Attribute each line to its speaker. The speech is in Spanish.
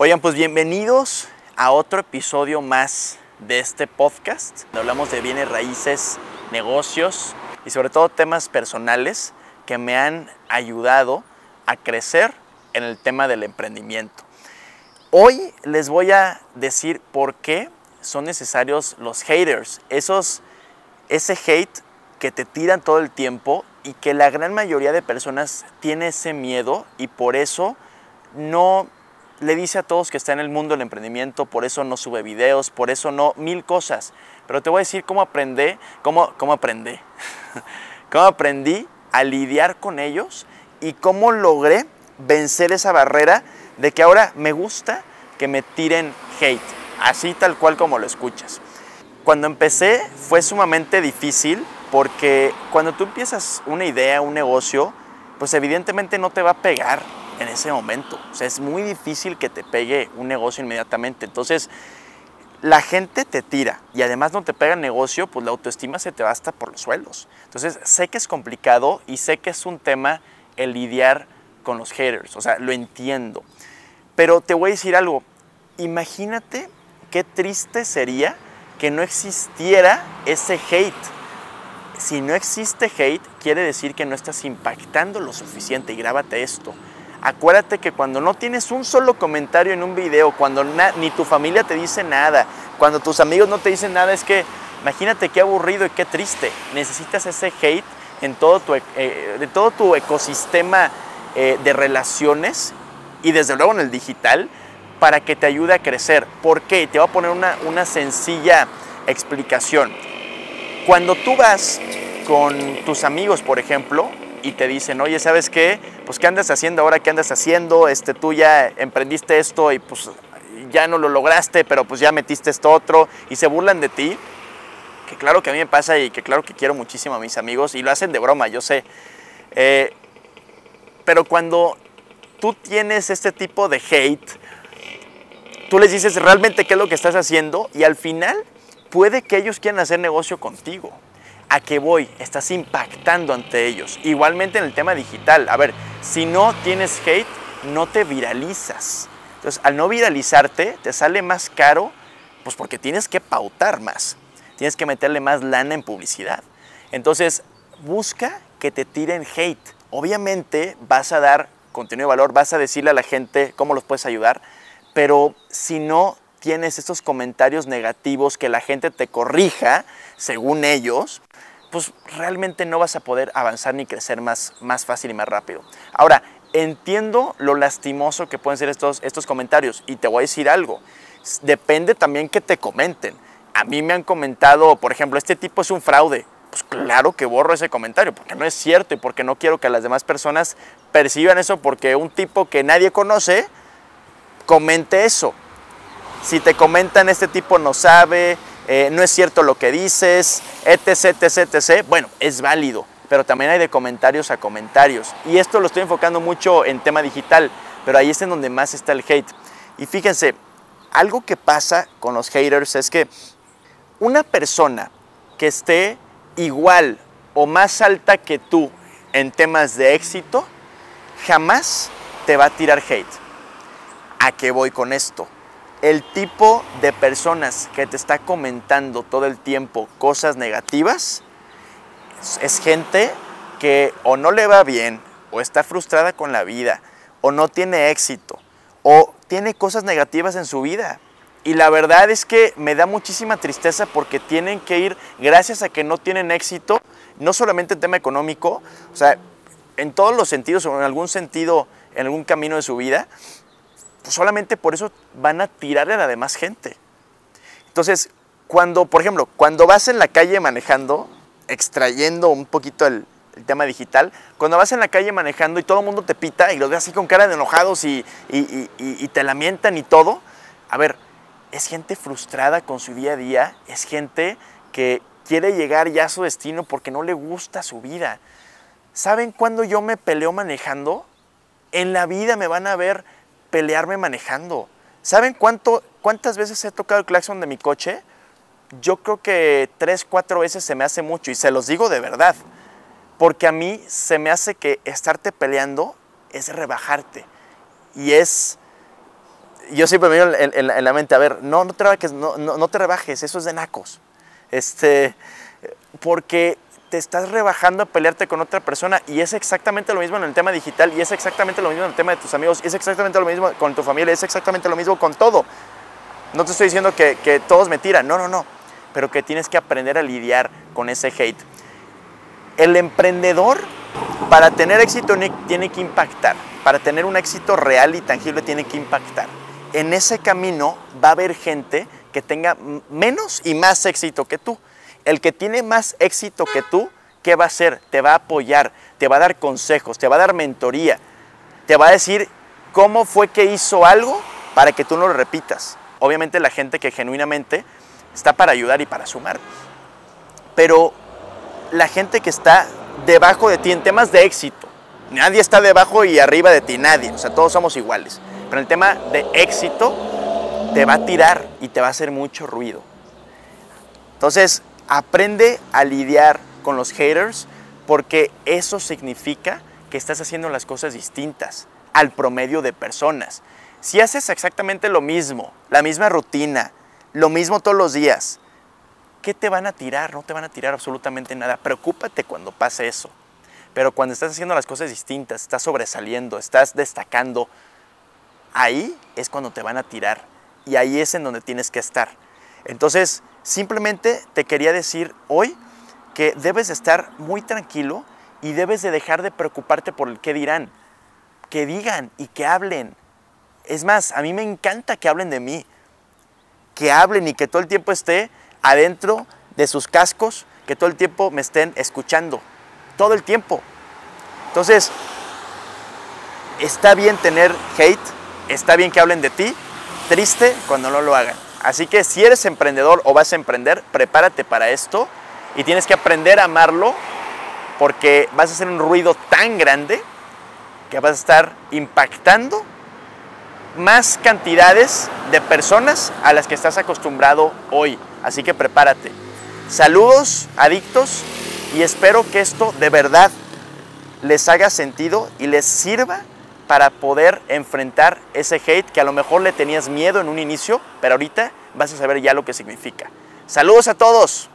Speaker 1: Oigan, pues bienvenidos a otro episodio más de este podcast. Donde hablamos de bienes raíces, negocios y sobre todo temas personales que me han ayudado a crecer en el tema del emprendimiento. Hoy les voy a decir por qué son necesarios los haters, esos, ese hate que te tiran todo el tiempo y que la gran mayoría de personas tiene ese miedo y por eso no le dice a todos que está en el mundo del emprendimiento, por eso no sube videos, por eso no, mil cosas. Pero te voy a decir cómo aprendí, cómo, cómo aprendí, cómo aprendí a lidiar con ellos y cómo logré vencer esa barrera de que ahora me gusta que me tiren hate, así tal cual como lo escuchas. Cuando empecé fue sumamente difícil porque cuando tú empiezas una idea, un negocio, pues evidentemente no te va a pegar en ese momento. O sea, es muy difícil que te pegue un negocio inmediatamente. Entonces, la gente te tira y además no te pega el negocio, pues la autoestima se te va hasta por los suelos. Entonces, sé que es complicado y sé que es un tema el lidiar con los haters. O sea, lo entiendo. Pero te voy a decir algo. Imagínate qué triste sería que no existiera ese hate. Si no existe hate, quiere decir que no estás impactando lo suficiente y grábate esto. Acuérdate que cuando no tienes un solo comentario en un video, cuando ni tu familia te dice nada, cuando tus amigos no te dicen nada, es que imagínate qué aburrido y qué triste. Necesitas ese hate en todo tu, eh, de todo tu ecosistema eh, de relaciones y desde luego en el digital para que te ayude a crecer. ¿Por qué? Te voy a poner una, una sencilla explicación. Cuando tú vas con tus amigos, por ejemplo, y te dicen, oye, ¿sabes qué? Pues, ¿qué andas haciendo ahora? ¿Qué andas haciendo? Este, tú ya emprendiste esto y pues ya no lo lograste, pero pues ya metiste esto otro y se burlan de ti. Que claro que a mí me pasa y que claro que quiero muchísimo a mis amigos y lo hacen de broma, yo sé. Eh, pero cuando tú tienes este tipo de hate, tú les dices realmente qué es lo que estás haciendo y al final puede que ellos quieran hacer negocio contigo. ¿A qué voy? Estás impactando ante ellos. Igualmente en el tema digital. A ver, si no tienes hate, no te viralizas. Entonces, al no viralizarte, te sale más caro, pues porque tienes que pautar más. Tienes que meterle más lana en publicidad. Entonces, busca que te tiren hate. Obviamente vas a dar contenido de valor, vas a decirle a la gente cómo los puedes ayudar, pero si no tienes estos comentarios negativos que la gente te corrija, según ellos, pues realmente no vas a poder avanzar ni crecer más, más fácil y más rápido. Ahora, entiendo lo lastimoso que pueden ser estos, estos comentarios y te voy a decir algo. Depende también que te comenten. A mí me han comentado, por ejemplo, este tipo es un fraude. Pues claro que borro ese comentario porque no es cierto y porque no quiero que las demás personas perciban eso porque un tipo que nadie conoce comente eso. Si te comentan este tipo no sabe, eh, no es cierto lo que dices, etc, etc, etc. Bueno, es válido, pero también hay de comentarios a comentarios. Y esto lo estoy enfocando mucho en tema digital, pero ahí es en donde más está el hate. Y fíjense, algo que pasa con los haters es que una persona que esté igual o más alta que tú en temas de éxito, jamás te va a tirar hate. ¿A qué voy con esto? El tipo de personas que te está comentando todo el tiempo cosas negativas es gente que o no le va bien, o está frustrada con la vida, o no tiene éxito, o tiene cosas negativas en su vida. Y la verdad es que me da muchísima tristeza porque tienen que ir, gracias a que no tienen éxito, no solamente en tema económico, o sea, en todos los sentidos o en algún sentido, en algún camino de su vida, pues solamente por eso van a tirarle a la demás gente. Entonces, cuando, por ejemplo, cuando vas en la calle manejando, extrayendo un poquito el, tema digital, cuando vas en la calle manejando y todo el mundo te pita y los ves así con cara de enojados y, y, te lamentan y todo, a ver, es gente frustrada con su día a día, es gente que quiere llegar ya a su destino porque no le gusta su vida. ¿Saben cuándo yo me peleo manejando? En la vida me van a ver pelearme manejando. ¿Saben cuánto, cuántas veces he tocado el claxon de mi coche? Yo creo que tres, cuatro veces se me hace mucho y se los digo de verdad. Porque a mí se me hace que estarte peleando es rebajarte y es yo siempre me digo en, en- la mente, a ver, no, no te rebajes, no, no, no te rebajes, eso es de nacos. Este, porque te estás rebajando a pelearte con otra persona y es exactamente lo mismo en el tema digital y es exactamente lo mismo en el tema de tus amigos y es exactamente lo mismo con tu familia, es exactamente lo mismo con todo. No te estoy diciendo que, que todos me tiran, no, no, no, pero que tienes que aprender a lidiar con ese hate. El emprendedor, para tener éxito, ne- tiene que impactar. Para tener un éxito real y tangible, tiene que impactar. En ese camino va a haber gente que tenga menos y más éxito que tú. El que tiene más éxito que tú, ¿qué va a hacer? Te va a apoyar, te va a dar consejos, te va a dar mentoría, te va a decir cómo fue que hizo algo para que tú no lo repitas. Obviamente la gente que genuinamente está para ayudar y para sumar. Pero la gente que está debajo de ti en temas de éxito. Nadie está debajo y arriba de ti, nadie. O sea, todos somos iguales. Pero en el tema de éxito, te va a tirar y te va a hacer mucho ruido. Entonces, aprende a lidiar con los haters porque eso significa que estás haciendo las cosas distintas al promedio de personas. Si haces exactamente lo mismo, la misma rutina, lo mismo todos los días, ¿qué te van a tirar? No te van a tirar absolutamente nada. Preocúpate cuando pase eso. Pero cuando estás haciendo las cosas distintas, estás sobresaliendo, estás destacando, ahí es cuando te van a tirar. Y ahí es en donde tienes que estar. Entonces, simplemente te quería decir hoy que debes de estar muy tranquilo y debes de dejar de preocuparte por el qué dirán. Que digan y que hablen. Es más, a mí me encanta que hablen de mí. Que hablen y que todo el tiempo esté adentro de sus cascos, que todo el tiempo me estén escuchando. Todo el tiempo. Entonces, está bien tener hate, está bien que hablen de ti, triste cuando no lo hagan. Así que si eres emprendedor o vas a emprender, prepárate para esto y tienes que aprender a amarlo porque vas a hacer un ruido tan grande que vas a estar impactando más cantidades de personas a las que estás acostumbrado hoy. Así que prepárate. Saludos, adictos, y espero que esto de verdad les haga sentido y les sirva para poder enfrentar ese hate que a lo mejor le tenías miedo en un inicio, pero ahorita vas a saber ya lo que significa. Saludos a todos.